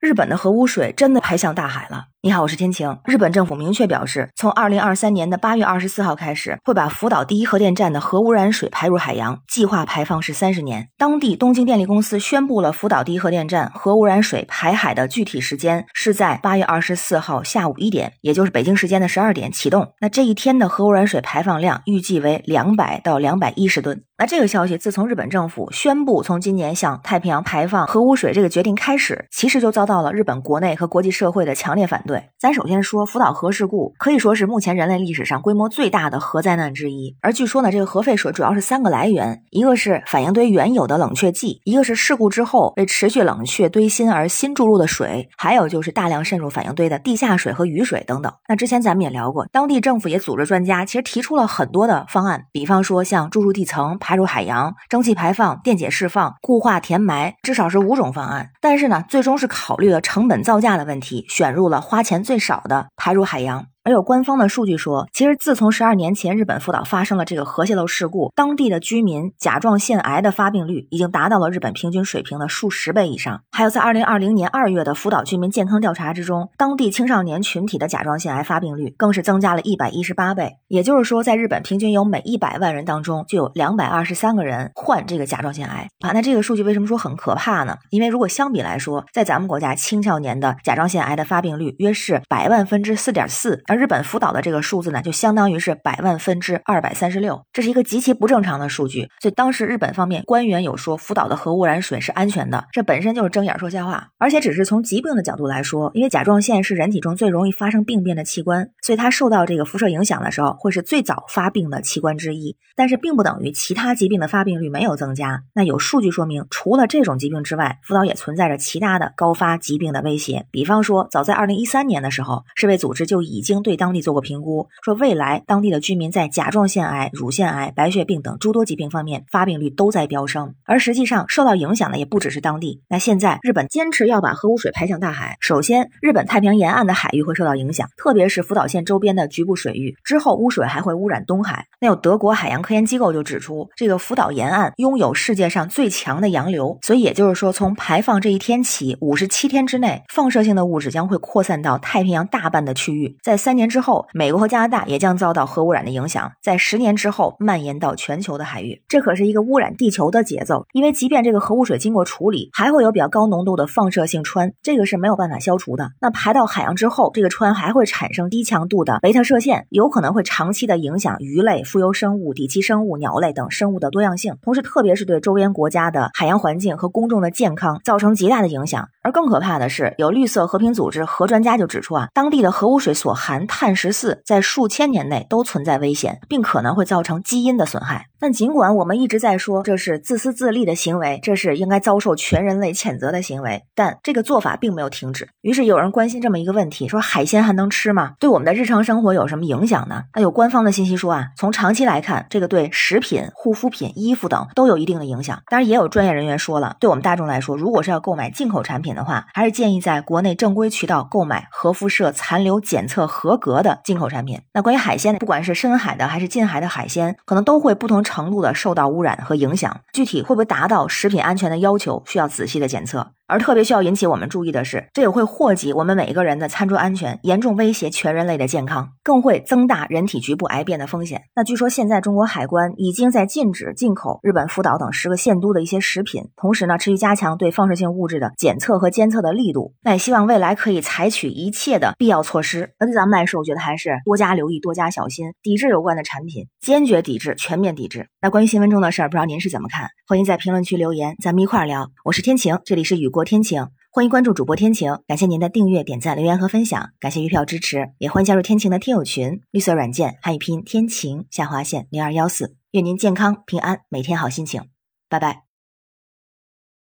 日本的核污水真的排向大海了。你好，我是天晴。日本政府明确表示，从二零二三年的八月二十四号开始，会把福岛第一核电站的核污染水排入海洋，计划排放是三十年。当地东京电力公司宣布了福岛第一核电站核污染水排海的具体时间是在八月二十四号下午一点，也就是北京时间的十二点启动。那这一天的核污染水排放量预计为两百到两百一十吨。那这个消息自从日本政府宣布从今年向太平洋排放核污水这个决定开始，其实就遭到到了日本国内和国际社会的强烈反对。咱首先说福岛核事故，可以说是目前人类历史上规模最大的核灾难之一。而据说呢，这个核废水主要是三个来源，一个是反应堆原有的冷却剂，一个是事故之后为持续冷却堆芯而新注入的水，还有就是大量渗入反应堆的地下水和雨水等等。那之前咱们也聊过，当地政府也组织专家，其实提出了很多的方案，比方说像注入地层。排入海洋、蒸汽排放、电解释放、固化填埋，至少是五种方案。但是呢，最终是考虑了成本造价的问题，选入了花钱最少的排入海洋。而有官方的数据说，其实自从十二年前日本福岛发生了这个核泄漏事故，当地的居民甲状腺癌的发病率已经达到了日本平均水平的数十倍以上。还有在二零二零年二月的福岛居民健康调查之中，当地青少年群体的甲状腺癌发病率更是增加了一百一十八倍。也就是说，在日本平均有每一百万人当中就有两百二十三个人患这个甲状腺癌啊。那这个数据为什么说很可怕呢？因为如果相比来说，在咱们国家青少年的甲状腺癌的发病率约是百万分之四点四。而日本福岛的这个数字呢，就相当于是百万分之二百三十六，这是一个极其不正常的数据。所以当时日本方面官员有说福岛的核污染水是安全的，这本身就是睁眼说瞎话。而且只是从疾病的角度来说，因为甲状腺是人体中最容易发生病变的器官，所以它受到这个辐射影响的时候，会是最早发病的器官之一。但是并不等于其他疾病的发病率没有增加。那有数据说明，除了这种疾病之外，福岛也存在着其他的高发疾病的威胁。比方说，早在二零一三年的时候，世卫组织就已经对当地做过评估，说未来当地的居民在甲状腺癌、乳腺癌、白血病等诸多疾病方面发病率都在飙升。而实际上，受到影响的也不只是当地。那现在日本坚持要把核污水排向大海，首先，日本太平洋沿岸的海域会受到影响，特别是福岛县周边的局部水域。之后，污水还会污染东海。那有德国海洋科研机构就指出，这个福岛沿岸拥有世界上最强的洋流，所以也就是说，从排放这一天起，五十七天之内，放射性的物质将会扩散到太平洋大半的区域。在三三年之后，美国和加拿大也将遭到核污染的影响，在十年之后蔓延到全球的海域。这可是一个污染地球的节奏，因为即便这个核污水经过处理，还会有比较高浓度的放射性氚，这个是没有办法消除的。那排到海洋之后，这个氚还会产生低强度的贝塔射线，有可能会长期的影响鱼类、浮游生物、底栖生物、鸟类等生物的多样性，同时特别是对周边国家的海洋环境和公众的健康造成极大的影响。而更可怕的是，有绿色和平组织核专家就指出啊，当地的核污水所含碳十四在数千年内都存在危险，并可能会造成基因的损害。但尽管我们一直在说这是自私自利的行为，这是应该遭受全人类谴责的行为，但这个做法并没有停止。于是有人关心这么一个问题：说海鲜还能吃吗？对我们的日常生活有什么影响呢？那有官方的信息说啊，从长期来看，这个对食品、护肤品、衣服等都有一定的影响。当然，也有专业人员说了，对我们大众来说，如果是要购买进口产品的话，还是建议在国内正规渠道购买核辐射残留检测合格的进口产品。那关于海鲜，不管是深海的还是近海的海鲜，可能都会不同程度的受到污染和影响。具体会不会达到食品安全的要求，需要仔细的检测。而特别需要引起我们注意的是，这也会祸及我们每一个人的餐桌安全，严重威胁全人类的健康，更会增大人体局部癌变的风险。那据说现在中国海关已经在禁止进口日本福岛等十个县都的一些食品，同时呢，持续加强对放射性物质的检测和监测的力度。那也希望未来可以采取一切的必要措施。那对咱们来说，我觉得还是多加留意，多加小心，抵制有关的产品，坚决抵制，全面抵制。那关于新闻中的事儿，不知道您是怎么看？欢迎在评论区留言，咱们一块儿聊。我是天晴，这里是雨过天晴，欢迎关注主播天晴。感谢您的订阅、点赞、留言和分享，感谢月票支持，也欢迎加入天晴的听友群，绿色软件汉语拼天晴下划线零二幺四。愿您健康平安，每天好心情，拜拜。